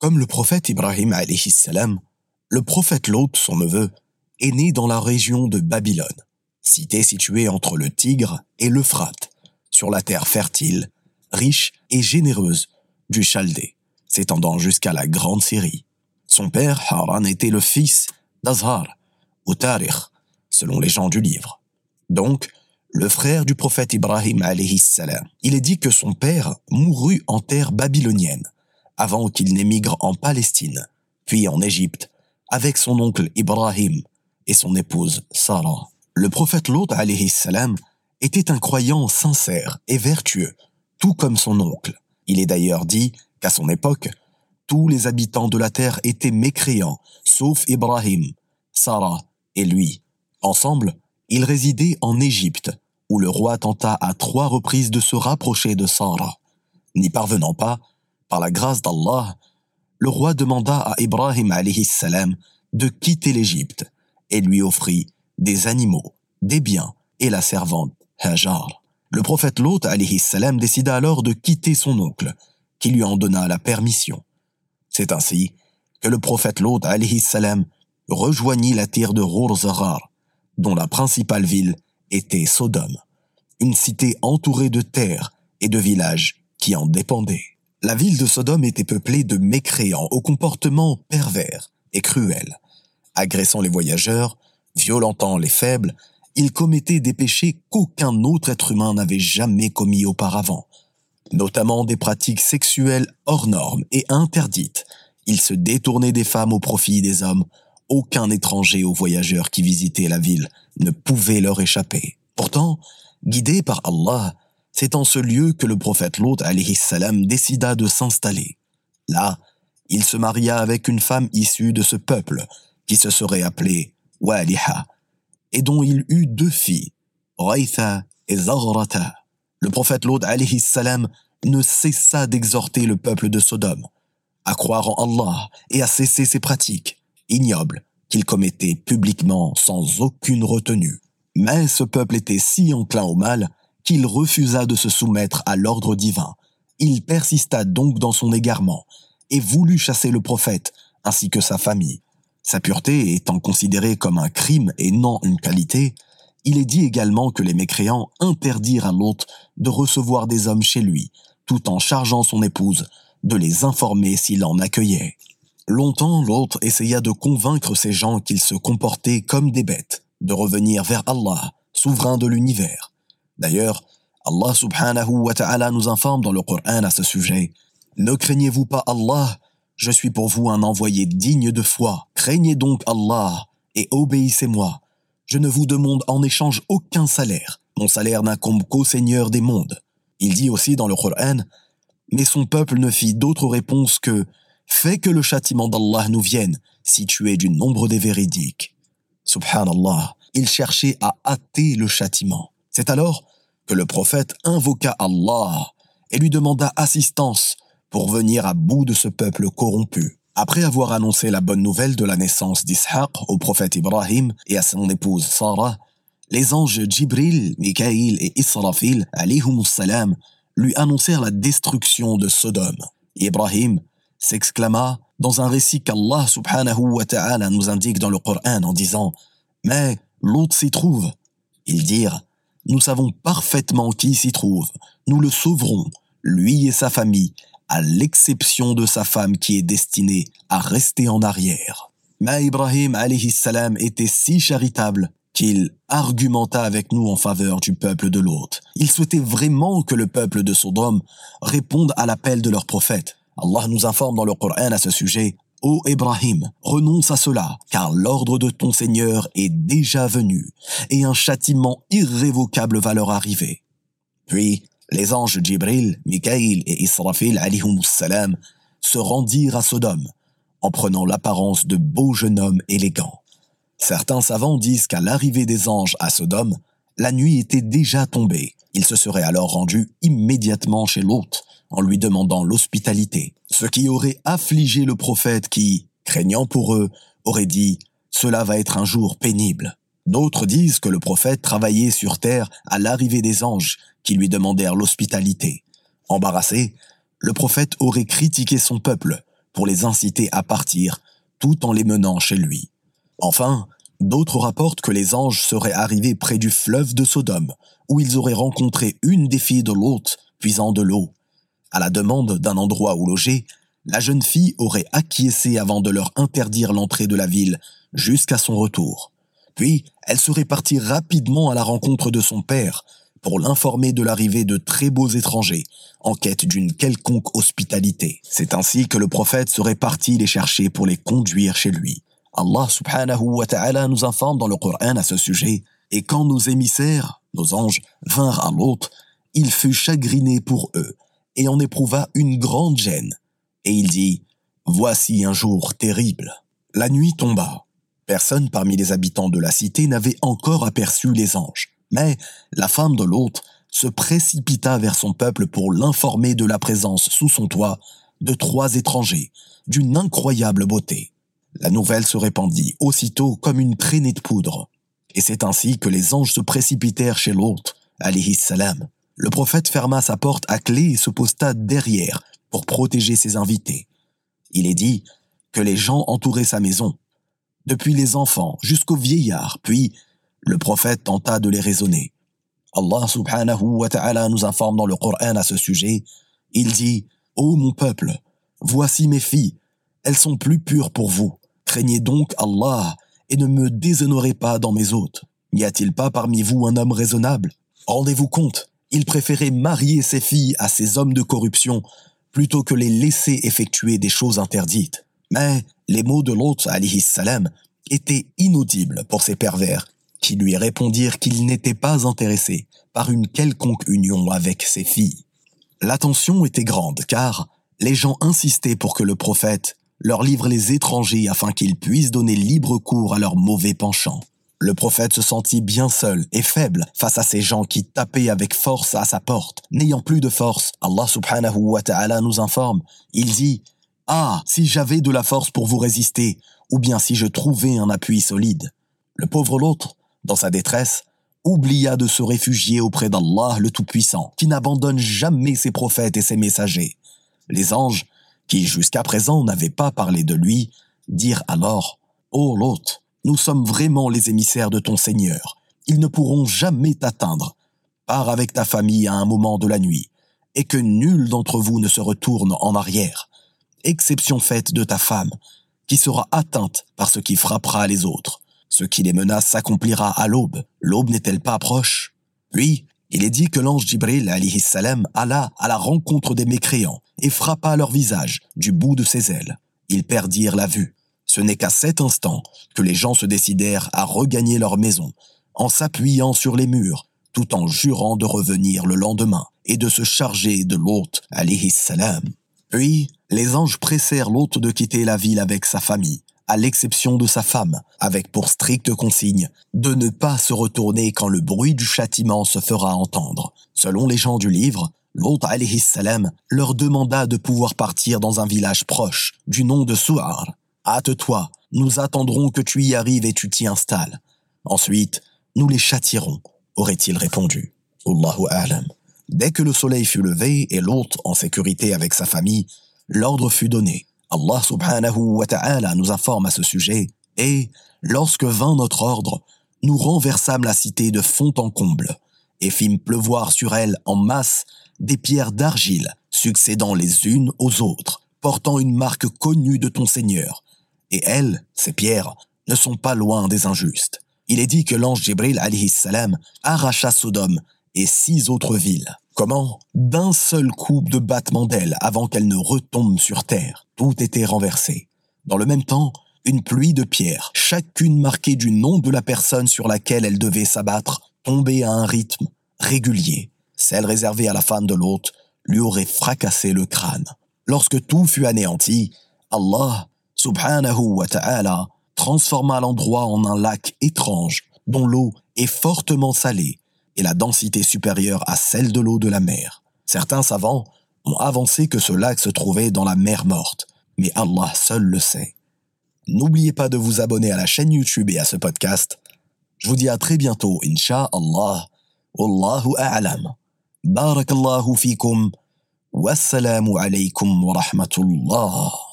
Comme le prophète Ibrahim alayhi salam, le prophète Lot, son neveu, est né dans la région de Babylone, cité située entre le Tigre et l'Euphrate, sur la terre fertile, riche et généreuse du Chaldée, s'étendant jusqu'à la Grande Syrie. Son père, Haran, était le fils d'Azhar, ou selon les gens du livre. Donc, le frère du prophète Ibrahim salam. Il est dit que son père mourut en terre babylonienne, avant qu'il n'émigre en Palestine, puis en Égypte, avec son oncle Ibrahim et son épouse Sarah. Le prophète Lot alayhi salam était un croyant sincère et vertueux, tout comme son oncle. Il est d'ailleurs dit qu'à son époque, tous les habitants de la terre étaient mécréants, sauf Ibrahim, Sarah et lui. Ensemble, ils résidaient en Égypte, où le roi tenta à trois reprises de se rapprocher de Sarah. N'y parvenant pas, par la grâce d'Allah, le roi demanda à Ibrahim salam de quitter l'Égypte et lui offrit des animaux, des biens et la servante Hajar. Le prophète Lot salam décida alors de quitter son oncle, qui lui en donna la permission. C'est ainsi que le prophète Lot salam rejoignit la terre de Rurzarar, dont la principale ville était Sodome, une cité entourée de terres et de villages qui en dépendaient. La ville de Sodome était peuplée de mécréants au comportement pervers et cruel. Agressant les voyageurs, violentant les faibles, ils commettaient des péchés qu'aucun autre être humain n'avait jamais commis auparavant, notamment des pratiques sexuelles hors normes et interdites. Ils se détournaient des femmes au profit des hommes aucun étranger ou voyageur qui visitait la ville ne pouvait leur échapper. Pourtant, guidé par Allah, c'est en ce lieu que le prophète Lot salam décida de s'installer. Là, il se maria avec une femme issue de ce peuple, qui se serait appelée Waliha, et dont il eut deux filles, Raitha et Zahrata. Le prophète Lot salam ne cessa d'exhorter le peuple de Sodome à croire en Allah et à cesser ses pratiques ignoble qu'il commettait publiquement sans aucune retenue. Mais ce peuple était si enclin au mal qu'il refusa de se soumettre à l'ordre divin. Il persista donc dans son égarement et voulut chasser le prophète ainsi que sa famille. Sa pureté étant considérée comme un crime et non une qualité, il est dit également que les mécréants interdirent à l'hôte de recevoir des hommes chez lui, tout en chargeant son épouse de les informer s'il en accueillait. Longtemps, l'autre essaya de convaincre ces gens qu'ils se comportaient comme des bêtes, de revenir vers Allah, souverain de l'univers. D'ailleurs, Allah subhanahu wa ta'ala nous informe dans le Coran à ce sujet. Ne craignez-vous pas Allah, je suis pour vous un envoyé digne de foi. Craignez donc Allah et obéissez-moi. Je ne vous demande en échange aucun salaire. Mon salaire n'incombe qu'au Seigneur des mondes. Il dit aussi dans le Coran, mais son peuple ne fit d'autre réponse que Fais que le châtiment d'Allah nous vienne, si tu es du nombre des véridiques. Subhanallah, il cherchait à hâter le châtiment. C'est alors que le prophète invoqua Allah et lui demanda assistance pour venir à bout de ce peuple corrompu. Après avoir annoncé la bonne nouvelle de la naissance d'Ishaq au prophète Ibrahim et à son épouse Sarah, les anges Jibril, Mikaïl et Israfil, salam, lui annoncèrent la destruction de Sodome. Ibrahim s'exclama dans un récit qu'Allah subhanahu wa ta'ala nous indique dans le Coran en disant Mais l'autre s'y trouve. Ils dirent Nous savons parfaitement qui s'y trouve. Nous le sauverons, lui et sa famille, à l'exception de sa femme qui est destinée à rester en arrière. Mais Ibrahim salam était si charitable qu'il argumenta avec nous en faveur du peuple de l'autre. Il souhaitait vraiment que le peuple de Sodome réponde à l'appel de leur prophète. Allah nous informe dans le Coran à ce sujet Ô Ibrahim, renonce à cela, car l'ordre de ton Seigneur est déjà venu, et un châtiment irrévocable va leur arriver. Puis, les anges Jibril, Mikaïl et Israfil salam se rendirent à Sodome, en prenant l'apparence de beaux jeunes hommes élégants. Certains savants disent qu'à l'arrivée des anges à Sodome, la nuit était déjà tombée. Ils se seraient alors rendus immédiatement chez l'hôte, en lui demandant l'hospitalité, ce qui aurait affligé le prophète qui, craignant pour eux, aurait dit Cela va être un jour pénible. D'autres disent que le prophète travaillait sur terre à l'arrivée des anges qui lui demandèrent l'hospitalité. Embarrassé, le prophète aurait critiqué son peuple pour les inciter à partir tout en les menant chez lui. Enfin, d'autres rapportent que les anges seraient arrivés près du fleuve de Sodome, où ils auraient rencontré une des filles de l'hôte puisant de l'eau. À la demande d'un endroit où loger, la jeune fille aurait acquiescé avant de leur interdire l'entrée de la ville jusqu'à son retour. Puis, elle serait partie rapidement à la rencontre de son père pour l'informer de l'arrivée de très beaux étrangers en quête d'une quelconque hospitalité. C'est ainsi que le prophète serait parti les chercher pour les conduire chez lui. Allah subhanahu wa ta'ala nous informe dans le Coran à ce sujet, et quand nos émissaires, nos anges, vinrent à l'autre, il fut chagriné pour eux, et en éprouva une grande gêne. Et il dit, Voici un jour terrible. La nuit tomba. Personne parmi les habitants de la cité n'avait encore aperçu les anges. Mais la femme de l'hôte se précipita vers son peuple pour l'informer de la présence sous son toit de trois étrangers d'une incroyable beauté. La nouvelle se répandit aussitôt comme une traînée de poudre. Et c'est ainsi que les anges se précipitèrent chez l'hôte, alayhi salam. Le prophète ferma sa porte à clé et se posta derrière pour protéger ses invités. Il est dit que les gens entouraient sa maison, depuis les enfants jusqu'aux vieillards, puis le prophète tenta de les raisonner. Allah subhanahu wa ta'ala nous informe dans le Coran à ce sujet. Il dit, Ô mon peuple, voici mes filles, elles sont plus pures pour vous. Craignez donc Allah et ne me déshonorez pas dans mes hôtes. N'y a-t-il pas parmi vous un homme raisonnable? Rendez-vous compte, il préférait marier ses filles à ces hommes de corruption plutôt que les laisser effectuer des choses interdites. Mais les mots de l'hôte, alayhi salam, étaient inaudibles pour ces pervers qui lui répondirent qu'ils n'étaient pas intéressés par une quelconque union avec ses filles. L'attention était grande car les gens insistaient pour que le prophète leur livre les étrangers afin qu'ils puissent donner libre cours à leurs mauvais penchants. Le prophète se sentit bien seul et faible face à ces gens qui tapaient avec force à sa porte. N'ayant plus de force, Allah subhanahu wa ta'ala nous informe. Il dit, Ah, si j'avais de la force pour vous résister, ou bien si je trouvais un appui solide. Le pauvre l'autre dans sa détresse, oublia de se réfugier auprès d'Allah le Tout-Puissant, qui n'abandonne jamais ses prophètes et ses messagers. Les anges, qui jusqu'à présent n'avaient pas parlé de lui, dirent alors, Ô l'hôte, nous sommes vraiment les émissaires de ton Seigneur. Ils ne pourront jamais t'atteindre. Pars avec ta famille à un moment de la nuit, et que nul d'entre vous ne se retourne en arrière, exception faite de ta femme, qui sera atteinte par ce qui frappera les autres. Ce qui les menace s'accomplira à l'aube. L'aube n'est-elle pas proche? Puis, il est dit que l'ange Jibril salam alla à la rencontre des mécréants et frappa leur visage du bout de ses ailes. Ils perdirent la vue. Ce n'est qu'à cet instant que les gens se décidèrent à regagner leur maison, en s'appuyant sur les murs, tout en jurant de revenir le lendemain et de se charger de l'hôte alayhi salam. Puis, les anges pressèrent l'hôte de quitter la ville avec sa famille, à l'exception de sa femme, avec pour stricte consigne de ne pas se retourner quand le bruit du châtiment se fera entendre. Selon les gens du livre, l'hôte alayhi salam leur demanda de pouvoir partir dans un village proche, du nom de Su'ar. Hâte-toi, nous attendrons que tu y arrives et tu t'y installes. Ensuite, nous les châtierons, aurait-il répondu. Allahu a'lam. Dès que le soleil fut levé et l'hôte en sécurité avec sa famille, l'ordre fut donné. Allah subhanahu wa ta'ala nous informe à ce sujet, et, lorsque vint notre ordre, nous renversâmes la cité de fond en comble, et fîmes pleuvoir sur elle en masse des pierres d'argile, succédant les unes aux autres, portant une marque connue de ton Seigneur. Et elles, ces pierres, ne sont pas loin des injustes. Il est dit que l'ange Jibril alayhi salam arracha Sodome et six autres villes. Comment? D'un seul coup de battement d'ailes avant qu'elle ne retombe sur terre. Tout était renversé. Dans le même temps, une pluie de pierres, chacune marquée du nom de la personne sur laquelle elle devait s'abattre, tombait à un rythme régulier. Celle réservée à la femme de l'hôte lui aurait fracassé le crâne. Lorsque tout fut anéanti, Allah, subhanahu wa ta'ala, transforma l'endroit en un lac étrange dont l'eau est fortement salée et la densité supérieure à celle de l'eau de la mer. Certains savants ont avancé que ce lac se trouvait dans la mer morte, mais Allah seul le sait. N'oubliez pas de vous abonner à la chaîne YouTube et à ce podcast. Je vous dis à très bientôt, Inch'Allah. Wallahu a'lam. Barakallahu fikum. Wassalamu alaykum wa rahmatullah.